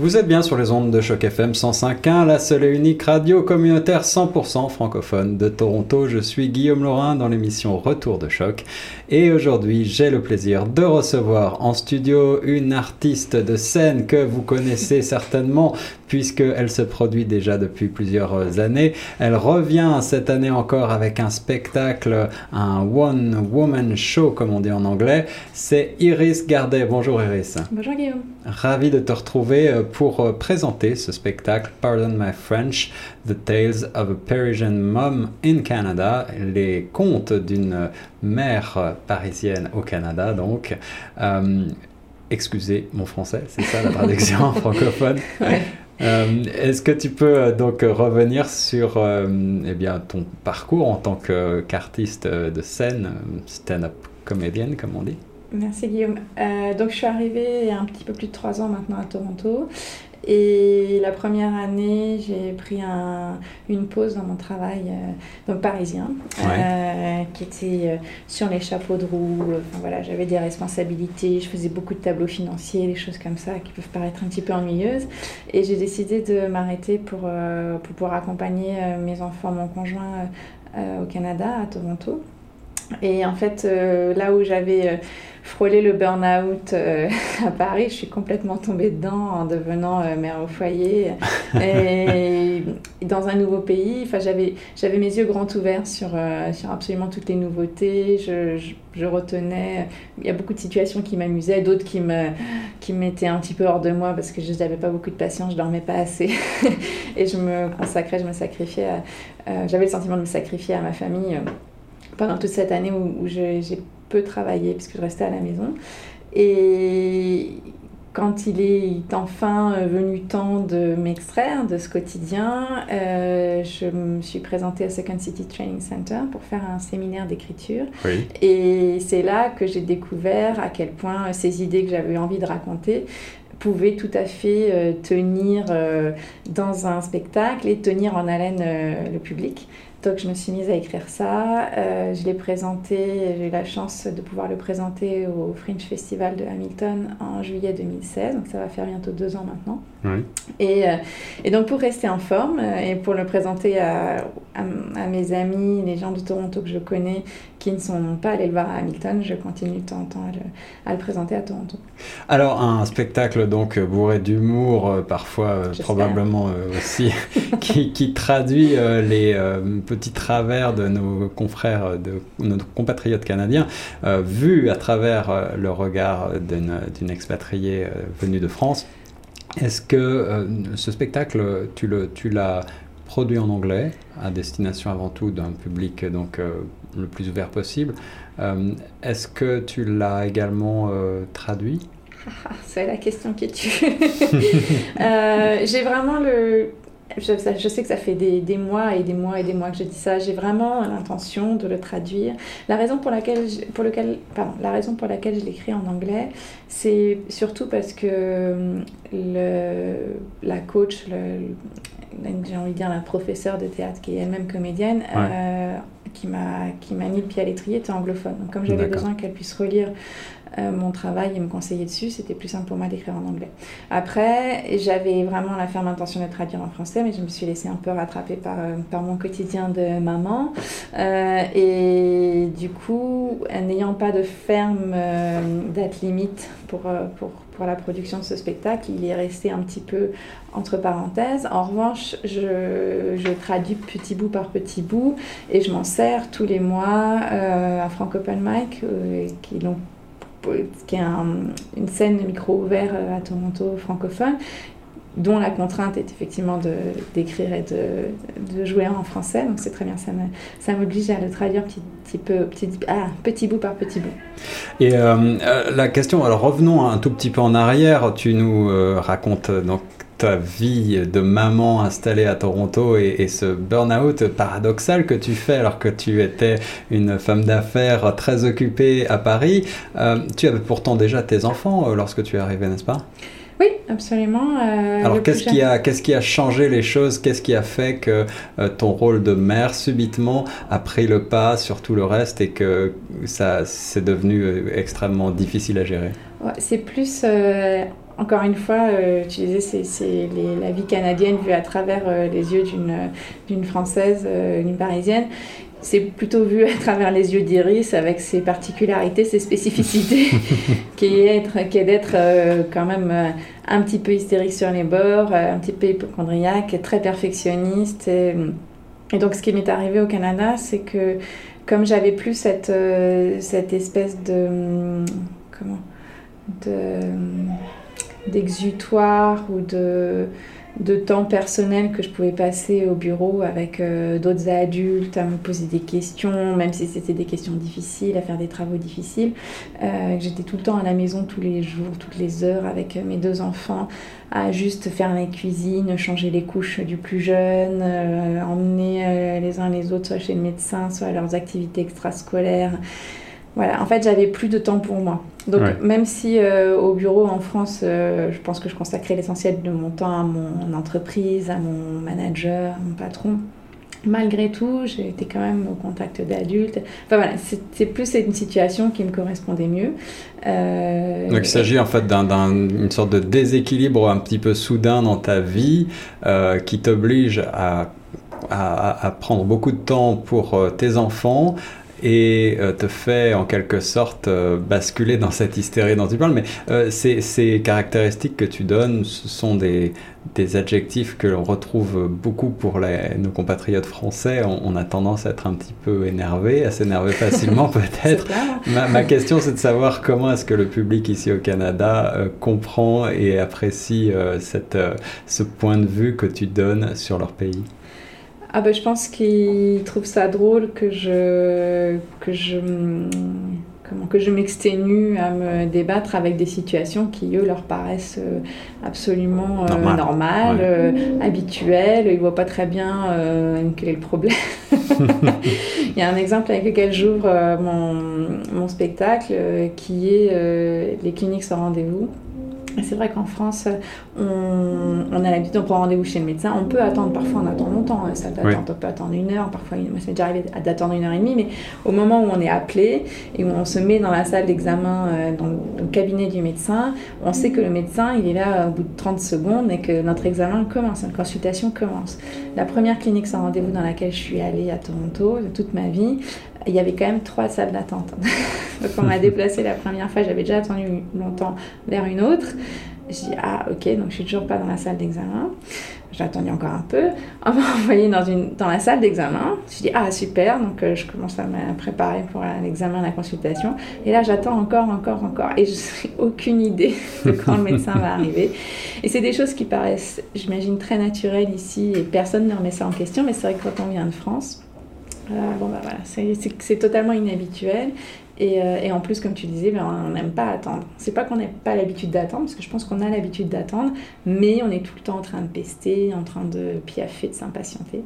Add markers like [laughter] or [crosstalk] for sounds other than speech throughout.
Vous êtes bien sur les ondes de Choc FM 105.1, la seule et unique radio communautaire 100% francophone de Toronto. Je suis Guillaume Laurin dans l'émission Retour de Choc. Et aujourd'hui, j'ai le plaisir de recevoir en studio une artiste de scène que vous connaissez [laughs] certainement puisqu'elle se produit déjà depuis plusieurs années. Elle revient cette année encore avec un spectacle, un One Woman Show comme on dit en anglais. C'est Iris Gardet. Bonjour Iris. Bonjour Guillaume. Ravi de te retrouver euh, pour euh, présenter ce spectacle Pardon My French, The Tales of a Parisian Mom in Canada, les contes d'une mère parisienne au Canada donc. Euh, excusez mon français, c'est ça la traduction [laughs] francophone. Est-ce que tu peux donc revenir sur eh bien, ton parcours en tant qu'artiste de scène, stand-up comédienne comme on dit? Merci Guillaume. Euh, donc je suis arrivée il y a un petit peu plus de trois ans maintenant à Toronto. Et la première année, j'ai pris un, une pause dans mon travail euh, donc parisien, euh, qui était sur les chapeaux de roue. Enfin, voilà, j'avais des responsabilités, je faisais beaucoup de tableaux financiers, des choses comme ça qui peuvent paraître un petit peu ennuyeuses. Et j'ai décidé de m'arrêter pour, pour pouvoir accompagner mes enfants, mon conjoint au Canada, à Toronto. Et en fait, là où j'avais frôler le burn-out euh, [laughs] à Paris. Je suis complètement tombée dedans en devenant euh, mère au foyer. [laughs] Et dans un nouveau pays, j'avais, j'avais mes yeux grands ouverts sur, euh, sur absolument toutes les nouveautés. Je, je, retenais. Il y a beaucoup de situations qui m'amusaient, d'autres qui, me, qui mettaient un petit peu hors de moi parce que je n'avais pas beaucoup de patience, je dormais pas assez. [laughs] et je me consacrais, je me sacrifiais. j'avais le sentiment de me sacrifier à ma famille pendant toute cette année où, où j'ai peu travailler puisque je restais à la maison. Et quand il est enfin euh, venu temps de m'extraire de ce quotidien, euh, je me suis présentée à Second City Training Center pour faire un séminaire d'écriture. Et c'est là que j'ai découvert à quel point ces idées que j'avais envie de raconter pouvaient tout à fait euh, tenir dans un spectacle et tenir en haleine le public. Donc je me suis mise à écrire ça. Euh, je l'ai présenté, j'ai eu la chance de pouvoir le présenter au Fringe Festival de Hamilton en juillet 2016. Donc ça va faire bientôt deux ans maintenant. Et, euh, et, donc pour rester en forme euh, et pour le présenter à, à, mes amis, les gens de Toronto que je connais qui ne sont pas allés le voir à Hamilton, je continue de temps en temps à le, à le présenter à Toronto. Alors un spectacle donc bourré d'humour, parfois probablement aussi, [laughs] qui, qui, traduit les petits travers de nos confrères, de nos compatriotes canadiens, euh, vu à travers euh, le regard d'une expatriée euh, venue de France. Est-ce que ce spectacle, tu l'as produit en anglais, à destination avant tout d'un public donc le plus ouvert possible. Est-ce que tu l'as également traduit? [laughs] C'est la question qui tue. [laughs] J'ai vraiment le, je, je, sais que ça fait des, des, mois et des mois et des mois que je dis ça. J'ai vraiment l'intention de le traduire. La raison pour laquelle, je, pour lequel, pardon, la raison pour laquelle je l'écris en anglais, c'est surtout parce que le, la coach, j'ai envie de dire la professeure de théâtre qui est elle-même comédienne, euh, qui m'a mis le pied à l'étrier était anglophone. Donc comme j'avais besoin qu'elle puisse relire euh, mon travail et me conseiller dessus, c'était plus simple pour moi d'écrire en anglais. Après, j'avais vraiment la ferme intention de traduire en français, mais je me suis laissée un peu rattraper par, euh, par mon quotidien de maman. Euh, et du coup, n'ayant pas de ferme date limite pour, pour, pour, la production de ce spectacle, il est resté un petit peu entre parenthèses. En revanche, je, je traduis petit bout par petit bout et je m'en sers tous les mois à Franco Open Mic, qui donc qui est une scène de micro ouvert euh, à Toronto francophone, dont la contrainte est effectivement d'écrire et de, de, jouer en français. Donc c'est très bien, ça m'oblige à le traduire petit, petit, peu, petit, ah, petit bout par petit bout. Et euh, euh, la question, alors revenons un tout petit peu en arrière, tu nous racontes donc ta vie de maman installée à Toronto et, ce burn-out paradoxal que tu fais alors que tu étais une femme d'affaires très occupée à Paris. Euh, tu avais pourtant déjà tes enfants euh, lorsque tu es arrivée, n'est-ce pas? Oui, absolument. Euh, alors, qu'est-ce qui, a, qu'est-ce qui a changé les choses? Qu'est-ce qui a fait que ton rôle de mère, subitement, a pris le pas sur tout le reste et que ça c'est devenu extrêmement difficile à gérer? C'est plus encore une fois, tu disais, c'est la vie canadienne vue à travers les yeux d'une Française, d'une Parisienne c'est plutôt vu à travers les yeux d'Iris avec ses particularités, ses spécificités, [laughs] qui est d'être euh, quand même euh, un petit peu hystérique sur les bords, euh, un petit peu hypochondriaque, très perfectionniste. Et, donc ce qui m'est arrivé au Canada, c'est que comme j'avais plus cette, cette espèce de... comment de d'exutoire ou de de temps personnel que je pouvais passer au bureau avec euh, d'autres adultes, à me poser des questions, même si c'était des questions difficiles, à faire des travaux difficiles. Euh, J'étais tout le temps à la maison tous les jours, toutes les heures avec mes deux enfants, à juste faire la cuisine, changer les couches du plus jeune, euh, emmener les uns les autres soit chez le médecin, soit à leurs activités extrascolaires. Voilà, en fait, j'avais plus de temps pour moi. Donc, même si euh, au bureau en France, euh, je pense que je consacrais l'essentiel de mon temps à mon entreprise, à mon manager, à mon patron, malgré tout, j'ai été quand même au contact d'adultes. Enfin voilà, c'est plus une situation qui me correspondait mieux. Euh, Donc il s'agit en fait d'une sorte de déséquilibre un petit peu soudain dans ta vie qui t'oblige à à, prendre beaucoup de temps pour tes enfants, et euh, te fait en quelque sorte euh, basculer dans cette hystérie dont tu parles. Mais euh, ces, caractéristiques que tu donnes, ce sont des, des adjectifs que l'on retrouve beaucoup pour les, nos compatriotes français. On, a tendance à être un petit peu énervé, à s'énerver facilement [laughs] peut-être. ma, ma, question c'est de savoir comment est-ce que le public ici au Canada comprend et apprécie cette, ce point de vue que tu donnes sur leur pays. Ah ben, je pense qu'ils trouvent ça drôle que je que je comment que je m'exténue à me débattre avec des situations qui eux leur paraissent euh, absolument euh, normales, euh, habituelles. Ils voient pas très bien quel est le problème. [laughs] Il y a un exemple avec lequel j'ouvre mon, mon, spectacle qui est les cliniques sans rendez-vous. C'est vrai qu'en France, on, a l'habitude, on prend rendez-vous chez le médecin. On peut attendre, parfois on attend longtemps, hein, ça on peut attendre une heure, parfois, moi ça m'est déjà arrivé d'attendre une heure et demie, mais au moment où on est appelé et où on se met dans la salle d'examen, euh, dans le cabinet du médecin, on sait que le médecin, il est là au bout de 30 secondes et que notre examen commence, notre consultation commence. La première clinique sans rendez-vous dans laquelle je suis allée à Toronto de toute ma vie, il y avait quand même trois salles d'attente. [laughs] Donc on m'a [laughs] déplacé la première fois, j'avais déjà attendu longtemps vers une autre. Je dis ah ok donc je suis toujours pas dans la salle d'examen. J'ai attendu encore un peu. On m'a [laughs] envoyé dans, une, dans la salle d'examen. Je dis ah super donc euh, je commence à me préparer pour l'examen, la consultation. Et là j'attends encore encore encore et je n'ai aucune idée de quand le médecin va arriver. Et c'est des choses qui paraissent j'imagine très naturelles ici et personne ne remet ça en question. Mais c'est vrai que quand on vient de France bon, bah c'est totalement inhabituel. Et, euh, et, en plus, comme tu disais, ben, on n'aime pas attendre. C'est pas qu'on n'ait pas l'habitude d'attendre, parce que je pense qu'on a l'habitude d'attendre, mais on est tout le temps en train de pester, en train de piaffer, de s'impatienter.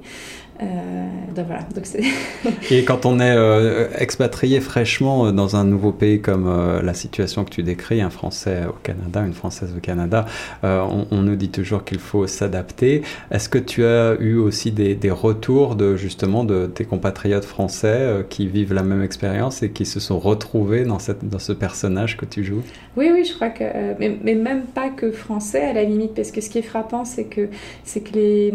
Euh, donc voilà. [laughs] Et quand on est euh, expatrié fraîchement dans un nouveau pays comme la situation que tu décris, un Français au Canada, une Française au Canada, on, on, nous dit toujours qu'il faut s'adapter. Est-ce que tu as eu aussi des, des, retours de justement de tes compatriotes français qui vivent la même expérience et qui se sont retrouver dans, cette, dans ce personnage que tu joues Oui, oui, je crois que. Euh, mais, mais, même pas que français à la limite, parce que ce qui est frappant, c'est que, que les,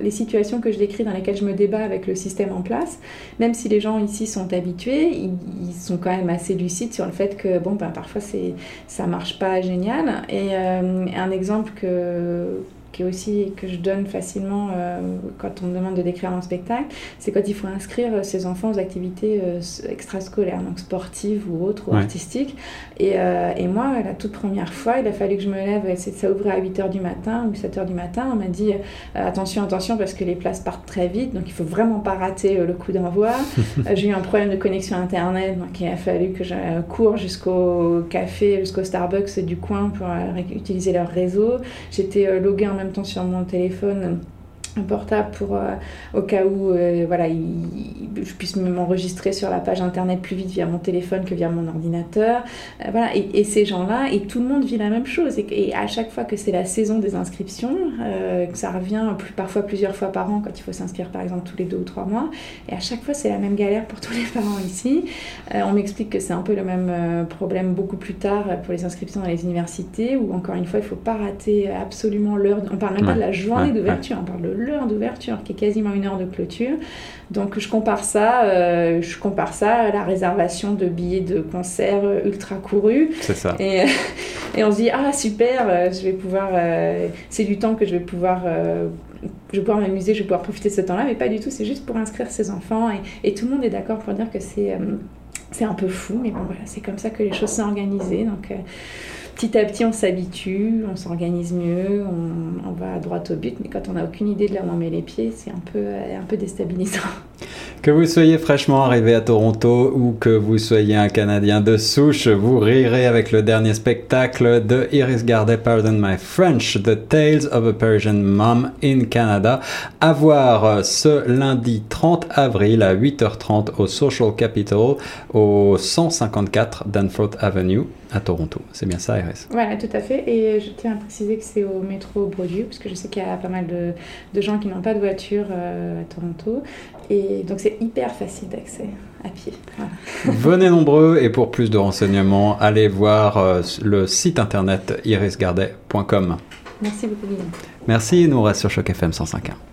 les, situations que je décris dans lesquelles je me débat avec le système en place, même si les gens ici sont habitués, ils, sont quand même assez lucides sur le fait que, bon, ben, parfois c'est, ça marche pas génial. Et euh, un exemple que qui est aussi que je donne facilement euh, quand on me demande de décrire mon spectacle, c'est quand il faut inscrire ses enfants aux activités euh, extrascolaires, donc sportives ou autres ou artistiques. Et, euh, et, moi, la toute première fois, il a fallu que je me lève, ça ouvrait à 8h du matin ou 7h du matin, on m'a dit attention, attention parce que les places partent très vite, donc il faut vraiment pas rater le coup d'envoi. [laughs] J'ai eu un problème de connexion internet, donc il a fallu que je cours jusqu'au café, jusqu'au Starbucks du coin pour utiliser leur réseau. J'étais loguée en même temps sur mon téléphone un portable pour euh, au cas où euh, voilà je puisse m'enregistrer sur la page internet plus vite via mon téléphone que via mon ordinateur. Euh, voilà et, ces gens là et tout le monde vit la même chose. Et, à chaque fois que c'est la saison des inscriptions que ça revient plus, parfois plusieurs fois par an quand il faut s'inscrire par exemple tous les deux ou trois mois. Et à chaque fois c'est la même galère pour [laughs] tous les parents ici. On m'explique que c'est un peu le même problème beaucoup plus tard pour les inscriptions dans les universités où encore une fois il faut pas rater absolument l'heure. On parle même pas de la journée d'ouverture on parle de l'heure d'ouverture, qui est quasiment une heure de clôture. Donc je compare ça, euh, je compare ça à la réservation de billets de concert ultra courus. C'est ça. Et, [laughs] et, on se dit ah super, euh, je vais pouvoir, euh, c'est du temps que je vais pouvoir je vais pouvoir m'amuser, je vais pouvoir profiter de ce temps-là, mais pas du tout, c'est juste pour inscrire ses enfants. Et, et tout le monde est d'accord pour dire que c'est c'est un peu fou, mais bon, voilà, c'est comme ça que les choses sont organisées. Donc, petit à petit, on s'habitue, on s'organise mieux, on, va droit au but, mais quand on n'a aucune idée de là où on met les pieds, c'est un peu, un peu déstabilisant. Que vous soyez fraîchement arrivé à Toronto ou que vous soyez un Canadien de souche, vous rirez avec le dernier spectacle de Iris Gardet, Pardon My French, The Tales of a Persian Mom in Canada, à voir ce lundi 30 avril à 8h30 au Social Capital au 154 Danforth Avenue à Toronto. C'est bien ça, Iris Voilà, tout à fait. Et je tiens à préciser que c'est au métro Broadview, parce que je sais qu'il y a pas mal de, de gens qui n'ont pas de voiture euh, à Toronto. Et donc c'est hyper facile d'accès à pied. [laughs] Venez nombreux et pour plus de renseignements, allez voir euh, le site internet irisgardet.com. Merci beaucoup, Merci, nous reste sur Choc FM 105.1.